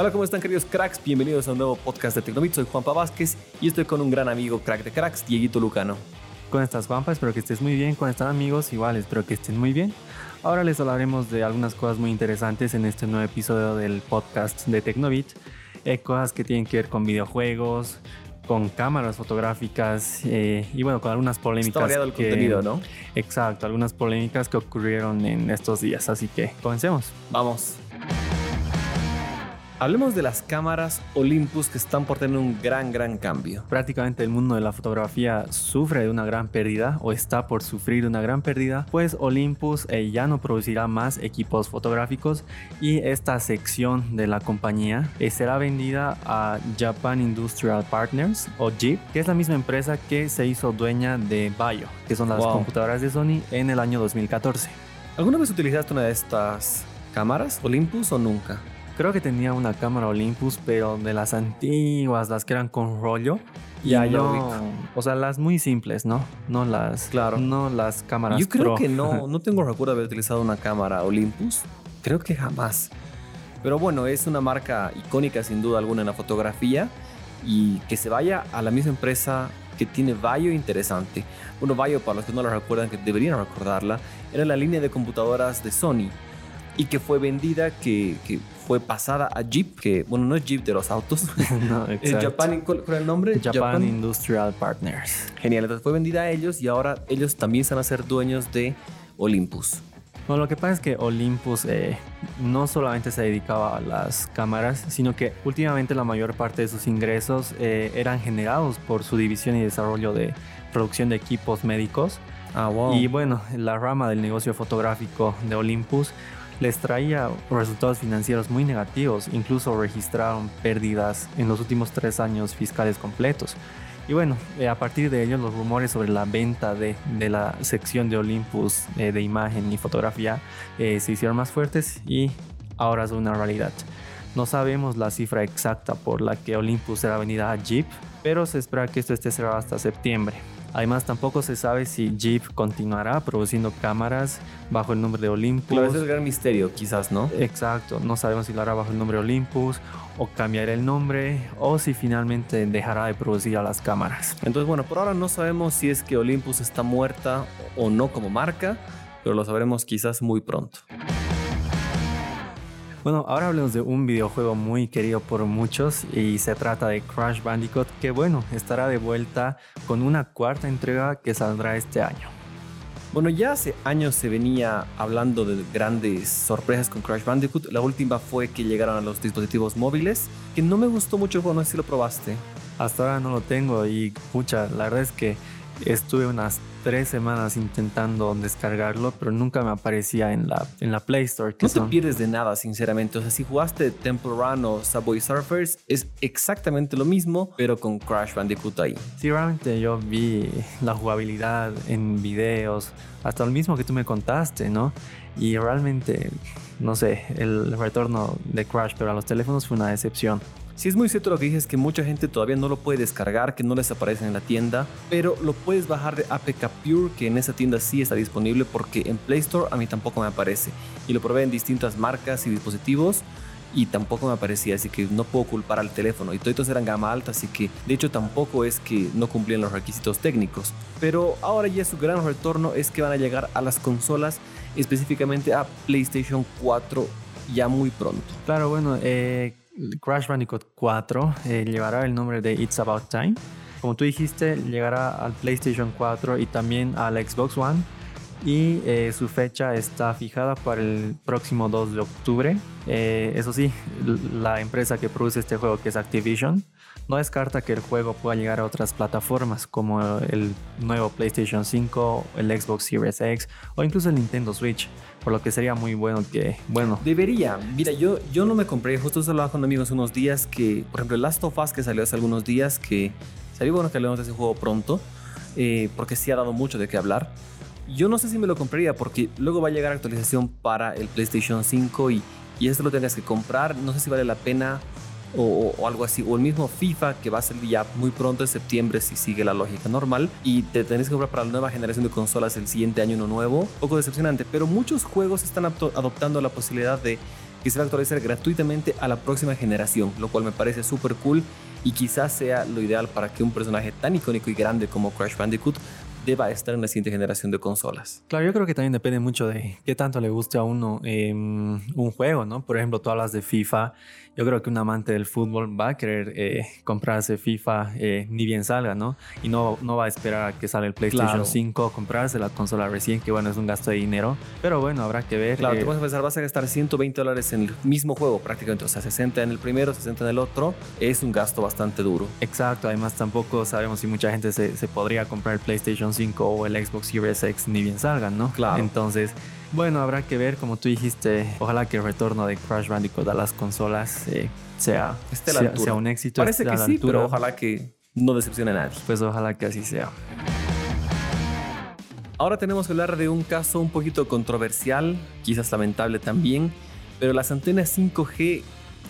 Hola, ¿cómo están queridos cracks? Bienvenidos a un nuevo podcast de Tecnobit. Soy Juanpa Vázquez y estoy con un gran amigo crack de cracks, Dieguito Lucano. ¿Cómo estás, Juanpa? Espero que estés muy bien. ¿Cómo están, amigos? Igual, espero que estén muy bien. Ahora les hablaremos de algunas cosas muy interesantes en este nuevo episodio del podcast de Tecnobit. Eh, cosas que tienen que ver con videojuegos, con cámaras fotográficas eh, y bueno, con algunas polémicas. Está el contenido, ¿no? Exacto, algunas polémicas que ocurrieron en estos días. Así que comencemos. Vamos. Hablemos de las cámaras Olympus que están por tener un gran, gran cambio. Prácticamente el mundo de la fotografía sufre de una gran pérdida o está por sufrir una gran pérdida, pues Olympus eh, ya no producirá más equipos fotográficos y esta sección de la compañía eh, será vendida a Japan Industrial Partners o JIP, que es la misma empresa que se hizo dueña de Bayo, que son las computadoras de Sony en el año 2014. ¿Alguna vez utilizaste una de estas cámaras Olympus o nunca? Creo que tenía una cámara Olympus, pero de las antiguas, las que eran con rollo. Ya, no, o sea, las muy simples, ¿no? No las, claro. no las cámaras. Yo creo que no, no tengo recuerdo de haber utilizado una cámara Olympus. Creo que jamás. Pero bueno, es una marca icónica sin duda alguna en la fotografía y que se vaya a la misma empresa que tiene Vaio interesante. Bueno, Vaio, para los que no la recuerdan, que deberían recordarla, era la línea de computadoras de Sony y que fue vendida, que, que, fue pasada a Jeep, que bueno, no es Jeep de los autos. no, Japan, ¿cuál, era el nombre? Japan, Industrial Partners. Genial, entonces fue vendida a ellos y ahora ellos también se van a ser dueños de Olympus. Bueno, lo que pasa es que Olympus eh, no solamente se dedicaba a las cámaras, sino que últimamente la mayor parte de sus ingresos eh, eran generados por su división y desarrollo de producción de equipos médicos. Ah, wow. Y bueno, la rama del negocio fotográfico de Olympus les traía resultados financieros muy negativos, incluso registraron pérdidas en los últimos tres años fiscales completos. Y bueno, eh, a partir de ello los rumores sobre la venta de, la sección de Olympus eh, de imagen y fotografía eh, se hicieron más fuertes y ahora es una realidad. No sabemos la cifra exacta por la que Olympus será vendida a Jeep, pero se espera que esto esté cerrado hasta septiembre. Además, tampoco se sabe si Jeep continuará produciendo cámaras bajo el nombre de Olympus. Claro, ese es el gran misterio, quizás, ¿no? Exacto, no sabemos si lo hará bajo el nombre Olympus o cambiará el nombre o si finalmente dejará de producir a las cámaras. Entonces, bueno, por ahora no sabemos si es que Olympus está muerta o no como marca, pero lo sabremos quizás muy pronto. Bueno, ahora hablemos de un videojuego muy querido por muchos y se trata de Crash Bandicoot que bueno, estará de vuelta con una cuarta entrega que saldrá este año. Bueno, ya hace años se venía hablando de grandes sorpresas con Crash Bandicoot. La última fue que llegaron a los dispositivos móviles, que no me gustó mucho, no sé si lo probaste. Hasta ahora no lo tengo y pucha, la verdad es que estuve unas tres semanas intentando descargarlo, pero nunca me aparecía en la, en la Play Store. no te pierdes de nada, sinceramente. O sea, si jugaste Temple Run o Subway Surfers, es exactamente lo mismo, pero con Crash Bandicoot ahí. Sí, realmente yo vi la jugabilidad en videos, hasta el mismo que tú me contaste, ¿no? Y realmente, no sé, el retorno de Crash, pero a los teléfonos fue una decepción. Si es muy cierto lo que dices que mucha gente todavía no lo puede descargar, que no les aparece en la tienda, pero lo puedes bajar de APK Pure, que en esa tienda sí está disponible porque en Play Store a mí tampoco me aparece. Y lo probé en distintas marcas y dispositivos y tampoco me aparecía, así que no puedo culpar al teléfono. Y todos eran gama alta, así que de hecho tampoco es que no cumplían los requisitos técnicos. Pero ahora ya su gran retorno es que van a llegar a las consolas, específicamente a PlayStation 4 ya muy pronto. Claro, bueno, eh, Crash Bandicoot 4 eh, llevará el nombre de It's About Time. Como tú dijiste, llegará al PlayStation 4 y también al Xbox One. Y eh, su fecha está fijada para el próximo 2 de octubre. Eh, eso sí, la empresa que produce este juego, que es Activision, no descarta que el juego pueda llegar a otras plataformas como el nuevo PlayStation 5, el Xbox Series X o incluso el Nintendo Switch, por lo que sería muy bueno que, bueno. Debería. Mira, yo, yo no me compré, justo hablaba con amigos unos días que, por ejemplo, Last of Us que salió hace algunos días, que sería bueno que hablemos de ese juego pronto, eh, porque sí ha dado mucho de qué hablar. Yo no sé si me lo compraría porque luego va a llegar actualización para el PlayStation 5 y, y esto lo tengas que comprar. No sé si vale la pena o, algo así, o el mismo FIFA que va a salir ya muy pronto en septiembre si sigue la lógica normal. Y te tenés que comprar para la nueva generación de consolas el siguiente año uno nuevo, poco decepcionante, pero muchos juegos están adoptando la posibilidad de que se va a actualizar gratuitamente a la próxima generación, lo cual me parece súper cool y quizás sea lo ideal para que un personaje tan icónico y grande como Crash Bandicoot deba estar en la siguiente generación de consolas. Claro, yo creo que también depende mucho de qué tanto le guste a uno em, un juego, ¿no? Por ejemplo, todas las de FIFA yo creo que un amante del fútbol va a querer eh, comprarse FIFA eh, ni bien salga, ¿no? Y no, no va a esperar a que salga el PlayStation 5, comprarse la consola recién, que bueno, es un gasto de dinero. Pero bueno, habrá que ver. Claro, eh, vas a pensar, vas a gastar 120 dólares en el mismo juego prácticamente, o sea, 60 en el primero, 60 en el otro. Es un gasto bastante duro. Exacto, además tampoco sabemos si mucha gente se, se podría comprar el PlayStation 5 o el Xbox Series X ni bien salgan, ¿no? Claro. Entonces bueno, habrá que ver, como tú dijiste, ojalá que el retorno de Crash Bandicoot a las consolas eh, sea, sea, un éxito. Parece que sí, pero ojalá que no decepcione a nadie. Pues ojalá que así sea. Ahora tenemos que hablar de un caso un poquito controversial, quizás lamentable también, pero las antenas 5G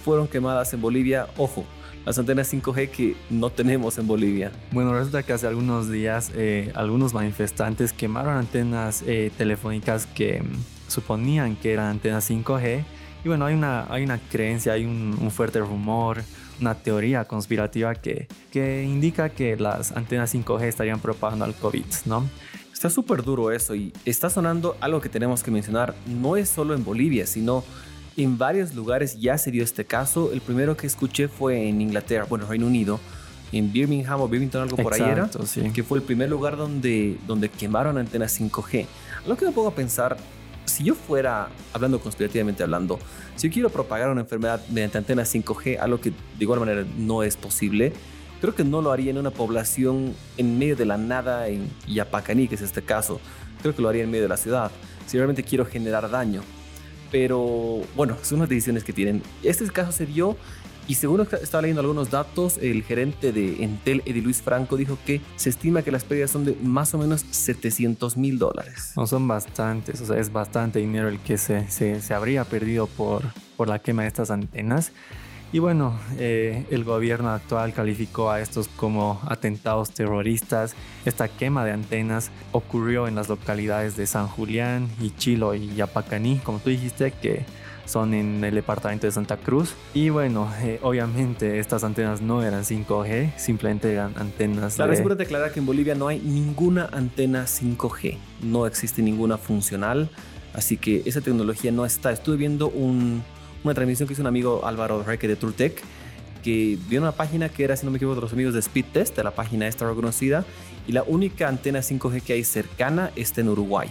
fueron quemadas en Bolivia. Ojo, las antenas 5G que no tenemos en Bolivia. Bueno, resulta que hace algunos días eh, algunos manifestantes quemaron antenas eh, telefónicas que mm, suponían que eran antenas 5G. Y bueno, hay una, hay una creencia, hay un, fuerte rumor, una teoría conspirativa que, que indica que las antenas 5G estarían propagando al COVID, ¿no? Está súper duro eso y está sonando algo que tenemos que mencionar. No es solo en Bolivia, sino en varios lugares ya se dio este caso. El primero que escuché fue en Inglaterra, bueno, Reino Unido, en Birmingham o Birmingham, algo por ahí era, que fue el primer lugar donde, donde quemaron antenas 5G. Lo que me pongo a pensar, si yo fuera, hablando conspirativamente hablando, si yo quiero propagar una enfermedad mediante antenas 5G, algo que de igual manera no es posible, creo que no lo haría en una población en medio de la nada en Yapacaní, que es este caso. Creo que lo haría en medio de la ciudad. Si realmente quiero generar daño. Pero bueno, son las decisiones que tienen. Este caso se dio y según estaba leyendo algunos datos, el gerente de Entel, Eddie Luis Franco, dijo que se estima que las pérdidas son de más o menos 700 mil dólares. No son bastantes, o sea, es bastante dinero el que se, se, se habría perdido por, por la quema de estas antenas. Y bueno, eh, el gobierno actual calificó a estos como atentados terroristas. Esta quema de antenas ocurrió en las localidades de San Julián, Ichilo y Yapacaní, como tú dijiste, que son en el departamento de Santa Cruz. Y bueno, eh, obviamente estas antenas no eran 5G, simplemente eran antenas. Claro, es importante aclarar que en Bolivia no hay ninguna antena 5G, no existe ninguna funcional, así que esa tecnología no está. Estuve viendo un una transmisión que hizo un amigo Álvaro Reque de Turtec, que vio una página que era, si no me equivoco, de los amigos de Speed Test, de la página esta reconocida, y la única antena 5G que hay cercana está en Uruguay.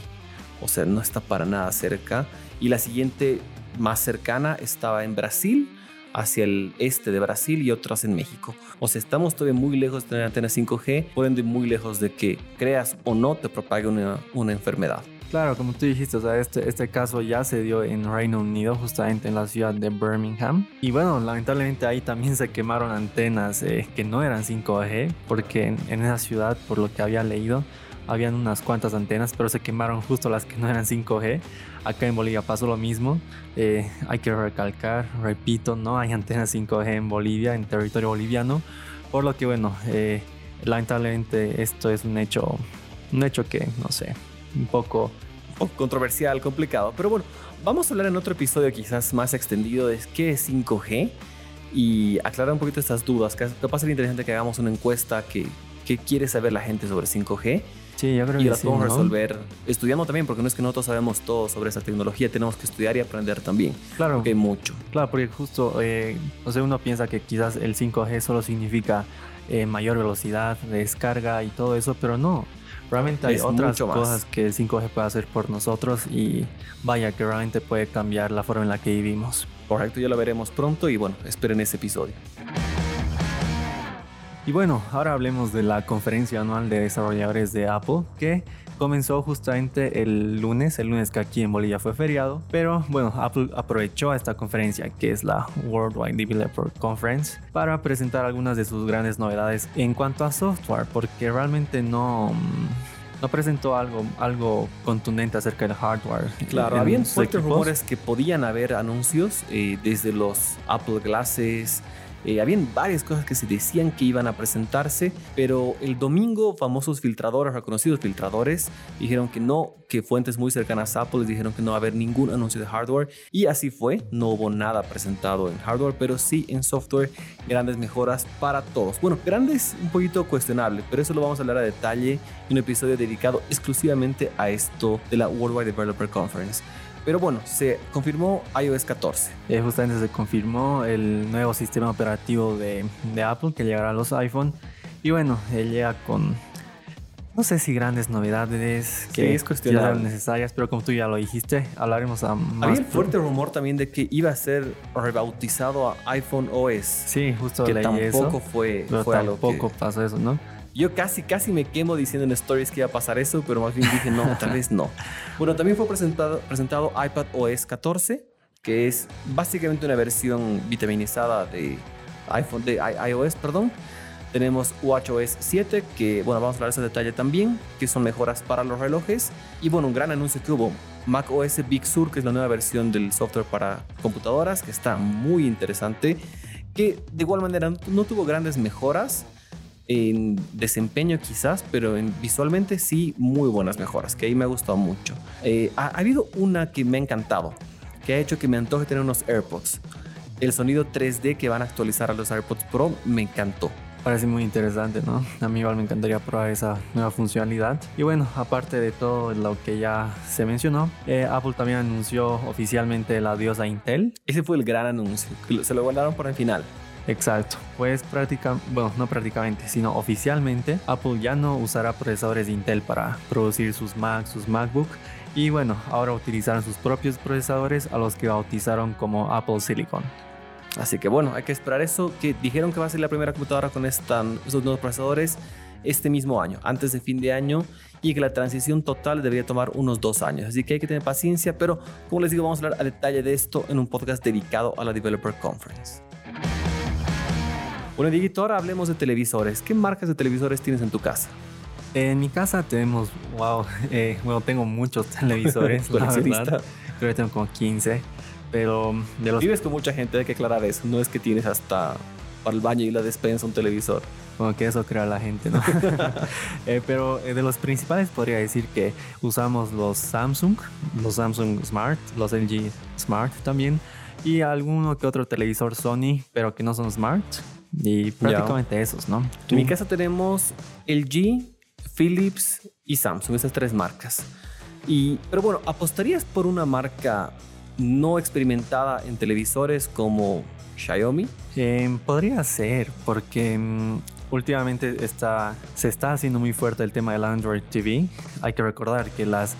O sea, no está para nada cerca. Y la siguiente más cercana estaba en Brasil, hacia el este de Brasil y otras en México. O sea, estamos todavía muy lejos de tener antena 5G, por ende muy lejos de que creas o no te propague una, una enfermedad. Claro, como tú dijiste, o sea, este, este caso ya se dio en Reino Unido, justamente en la ciudad de Birmingham. Y bueno, lamentablemente ahí también se quemaron antenas eh, que no eran 5G, porque en, esa ciudad, por lo que había leído, habían unas cuantas antenas, pero se quemaron justo las que no eran 5G. Acá en Bolivia pasó lo mismo. Eh, hay que recalcar, repito, no hay antenas 5G en Bolivia, en territorio boliviano. Por lo que, bueno, eh, lamentablemente esto es un hecho, un hecho que, no sé, un poco, controversial, complicado. Pero bueno, vamos a hablar en otro episodio quizás más extendido de qué es 5G y aclarar un poquito estas dudas. Capaz sería interesante que hagamos una encuesta que, que quiere saber la gente sobre 5G. Sí, yo creo y que las podemos resolver estudiando también, porque no es que nosotros sabemos todo sobre esa tecnología, tenemos que estudiar y aprender también. Claro. Porque hay mucho. Claro, porque justo, eh, o sea, uno piensa que quizás el 5G solo significa eh, mayor velocidad de descarga y todo eso, pero no. Realmente hay otras cosas que el 5G puede hacer por nosotros y vaya que realmente puede cambiar la forma en la que vivimos. Correcto, ya lo veremos pronto y bueno, esperen ese episodio. Y bueno, ahora hablemos de la conferencia anual de desarrolladores de Apple que comenzó justamente el lunes, el lunes que aquí en Bolivia fue feriado, pero bueno, Apple aprovechó esta conferencia que es la Worldwide Developer Conference para presentar algunas de sus grandes novedades en cuanto a software, porque realmente no no presentó algo, algo contundente acerca del hardware. Claro, habían fuertes rumores que podían haber anuncios eh, desde los Apple Glasses, Eh, habían varias cosas que se decían que iban a presentarse, pero el domingo famosos filtradores, reconocidos filtradores, dijeron que no, que fuentes muy cercanas a Apple les dijeron que no va a haber ningún anuncio de hardware y así fue, no hubo nada presentado en hardware, pero sí en software grandes mejoras para todos. Bueno, grandes un poquito cuestionable, pero eso lo vamos a hablar a detalle en un episodio dedicado exclusivamente a esto de la Worldwide Developer Conference. Pero bueno, se confirmó iOS 14. Eh, justamente se confirmó el nuevo sistema operativo de, de Apple que llegará a los iPhone. Y bueno, él llega con no sé si grandes novedades que es cuestionable. necesarias, pero como tú ya lo dijiste, hablaremos a más. Había el fuerte rumor también de que iba a ser rebautizado a iPhone OS. Sí, justo que leí tampoco eso, fue, pero fue tampoco que- pasó eso, ¿no? Yo casi, casi me quemo diciendo en stories que iba a pasar eso, pero más bien dije no, tal vez no. Bueno, también fue presentado, presentado iPad OS 14, que es básicamente una versión vitaminizada de iPhone, de iOS, perdón. Tenemos WatchOS 7, que bueno, vamos a hablar de ese detalle también, que son mejoras para los relojes. Y bueno, un gran anuncio que hubo, macOS Big Sur, que es la nueva versión del software para computadoras, que está muy interesante, que de igual manera no tuvo grandes mejoras, en desempeño quizás, pero en, visualmente sí muy buenas mejoras, que ahí me ha gustado mucho. Eh, ha, ha habido una que me ha encantado, que ha hecho que me antoje tener unos AirPods. El sonido 3D que van a actualizar a los AirPods Pro me encantó. Parece muy interesante, ¿no? A mí igual me encantaría probar esa nueva funcionalidad. Y bueno, aparte de todo lo que ya se mencionó, eh, Apple también anunció oficialmente la diosa Intel. Ese fue el gran anuncio, se lo guardaron para el final. Exacto, pues prácticamente, bueno, no prácticamente, sino oficialmente, Apple ya no usará procesadores de Intel para producir sus Mac, sus MacBook. Y bueno, ahora utilizarán sus propios procesadores a los que bautizaron como Apple Silicon. Así que bueno, hay que esperar eso, que dijeron que va a ser la primera computadora con estos nuevos procesadores este mismo año, antes de fin de año, y que la transición total debería tomar unos dos años. Así que hay que tener paciencia, pero como les digo, vamos a hablar a detalle de esto en un podcast dedicado a la Developer Conference. Bueno, Dieguito, ahora hablemos de televisores. ¿Qué marcas de televisores tienes en tu casa? En mi casa tenemos, wow, eh, bueno, tengo muchos televisores, la verdad. Creo que tengo como 15, pero de los Vives con mucha gente, hay que aclarar eso. No es que tienes hasta para el baño y la despensa un televisor. Como que eso crea la gente, ¿no? Eh, pero eh, de los principales podría decir que usamos los Samsung, los Samsung Smart, los LG Smart también, y alguno que otro televisor Sony, pero que no son Smart. Y prácticamente esos, ¿no? En mi casa tenemos LG, Philips y Samsung, esas tres marcas. Y, pero bueno, ¿apostarías por una marca no experimentada en televisores como Xiaomi? Eh, podría ser, porque mm, últimamente está, se está haciendo muy fuerte el tema del Android TV. Hay que recordar que las,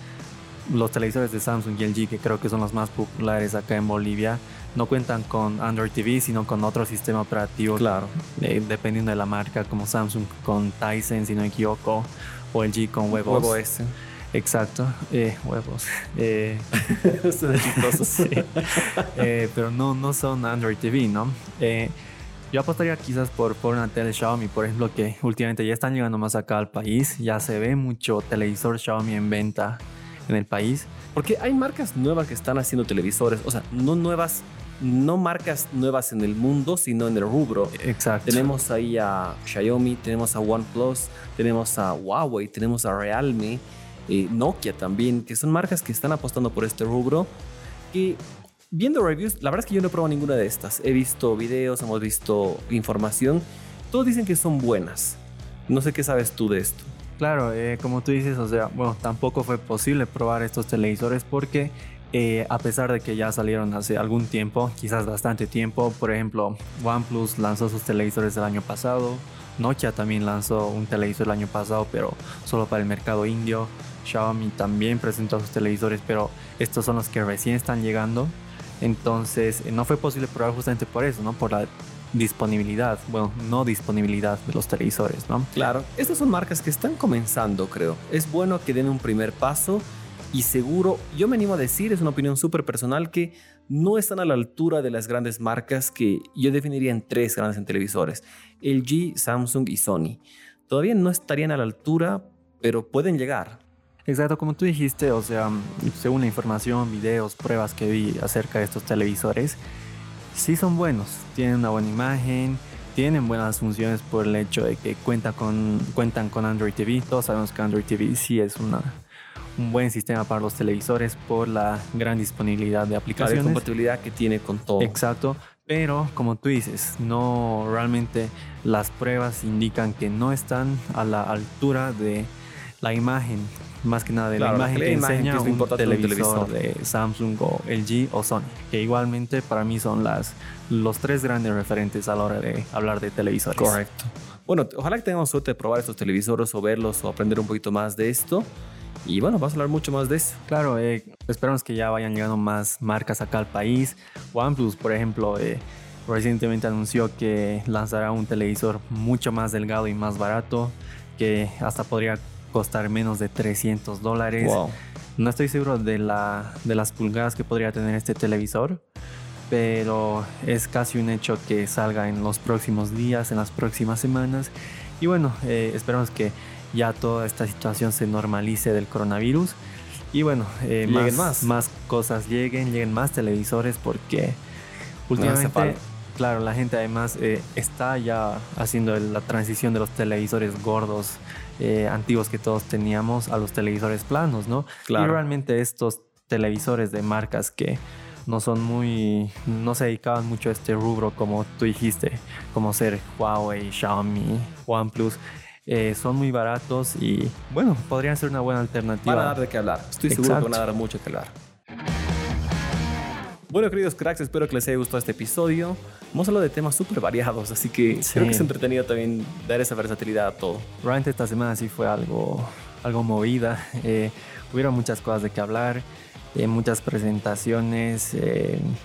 los televisores de Samsung y LG, que creo que son los más populares acá en Bolivia, no cuentan con Android TV, sino con otro sistema operativo, Claro. eh, dependiendo de la marca, como Samsung con Tyson, si no me equivoco, o LG con huevos. Huevo S. Exacto, eh, huevos. Eh. Sí. Eh, pero no, no son Android TV, ¿no? Yo apostaría quizás por, por una tele Xiaomi, por ejemplo, que últimamente ya están llegando más acá al país. Ya se ve mucho televisor Xiaomi en venta en el país. Porque hay marcas nuevas que están haciendo televisores. O sea, no nuevas, no marcas nuevas en el mundo, sino en el rubro. Exacto. Tenemos ahí a Xiaomi, tenemos a OnePlus, tenemos a Huawei, tenemos a Realme, eh, Nokia también, que son marcas que están apostando por este rubro. Que viendo reviews, la verdad es que yo no he probado ninguna de estas. He visto videos, hemos visto información. Todos dicen que son buenas. No sé qué sabes tú de esto. Claro, eh, como tú dices, o sea, bueno, tampoco fue posible probar estos televisores porque eh, a pesar de que ya salieron hace algún tiempo, quizás bastante tiempo, por ejemplo, OnePlus lanzó sus televisores el año pasado, Nokia también lanzó un televisor el año pasado, pero solo para el mercado indio, Xiaomi también presentó sus televisores, pero estos son los que recién están llegando, entonces eh, no fue posible probar justamente por eso, ¿no? Por la disponibilidad, bueno, no disponibilidad de los televisores, ¿no? Claro, estas son marcas que están comenzando, creo. Es bueno que den un primer paso y seguro, yo me animo a decir, es una opinión súper personal, que no están a la altura de las grandes marcas que yo definiría en tres grandes en televisores, LG, Samsung y Sony. Todavía no estarían a la altura, pero pueden llegar. Exacto, como tú dijiste, o sea, según la información, videos, pruebas que vi acerca de estos televisores, sí son buenos, tienen una buena imagen, tienen buenas funciones por el hecho de que cuenta con, cuentan con Android TV. Todos sabemos que Android TV sí es una, un buen sistema para los televisores por la gran disponibilidad de aplicaciones. La compatibilidad que tiene con todo. Exacto. Pero como tú dices, no realmente las pruebas indican que no están a la altura de la imagen, más que nada de la imagen que, enseña un, televisor de Samsung o LG o Sony, que igualmente para mí son las, los tres grandes referentes a la hora de hablar de televisores. Correcto. Bueno, ojalá que tengamos suerte de probar estos televisores o verlos o aprender un poquito más de esto. Y bueno, vamos a hablar mucho más de eso. Claro, eh, esperamos que ya vayan llegando más marcas acá al país. OnePlus, por ejemplo, eh, recientemente anunció que lanzará un televisor mucho más delgado y más barato, que hasta podría costar menos de 300 dólares. No estoy seguro de, la, de las pulgadas que podría tener este televisor, pero es casi un hecho que salga en los próximos días, en las próximas semanas. Y bueno, eh, esperamos que ya toda esta situación se normalice del coronavirus. Y bueno, eh, más, más. cosas lleguen, lleguen más televisores porque últimamente, claro, la gente además eh, está ya haciendo la transición de los televisores gordos eh, antiguos que todos teníamos a los televisores planos, ¿no? Claro. Y realmente estos televisores de marcas que no son muy, no se dedicaban mucho a este rubro como tú dijiste, como ser Huawei, Xiaomi, OnePlus eh, son muy baratos y bueno, podrían ser una buena alternativa. Van a dar de qué hablar. Estoy seguro que van a dar mucho que hablar. Bueno, queridos cracks, espero que les haya gustado este episodio. Hemos hablado de temas súper variados, así que creo que es entretenido también dar esa versatilidad a todo. Realmente esta semana sí fue algo, algo movida. Eh, hubieron muchas cosas de qué hablar. Eh, muchas presentaciones,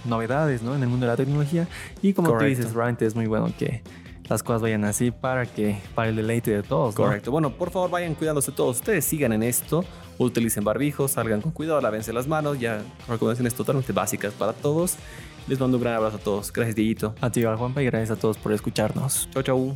novedades ¿no? en el mundo de la tecnología. Y como tú dices, realmente es muy bueno que las cosas vayan así para que para el deleite de todos. Correcto. Bueno, por favor vayan cuidándose todos. Ustedes sigan en esto, utilicen barbijos, salgan con cuidado, lávense las manos. Ya recomendaciones totalmente básicas para todos. Les mando un gran abrazo a todos. Gracias, Dieguito. A ti, Juanpa, y gracias a todos por escucharnos. Chau, chau.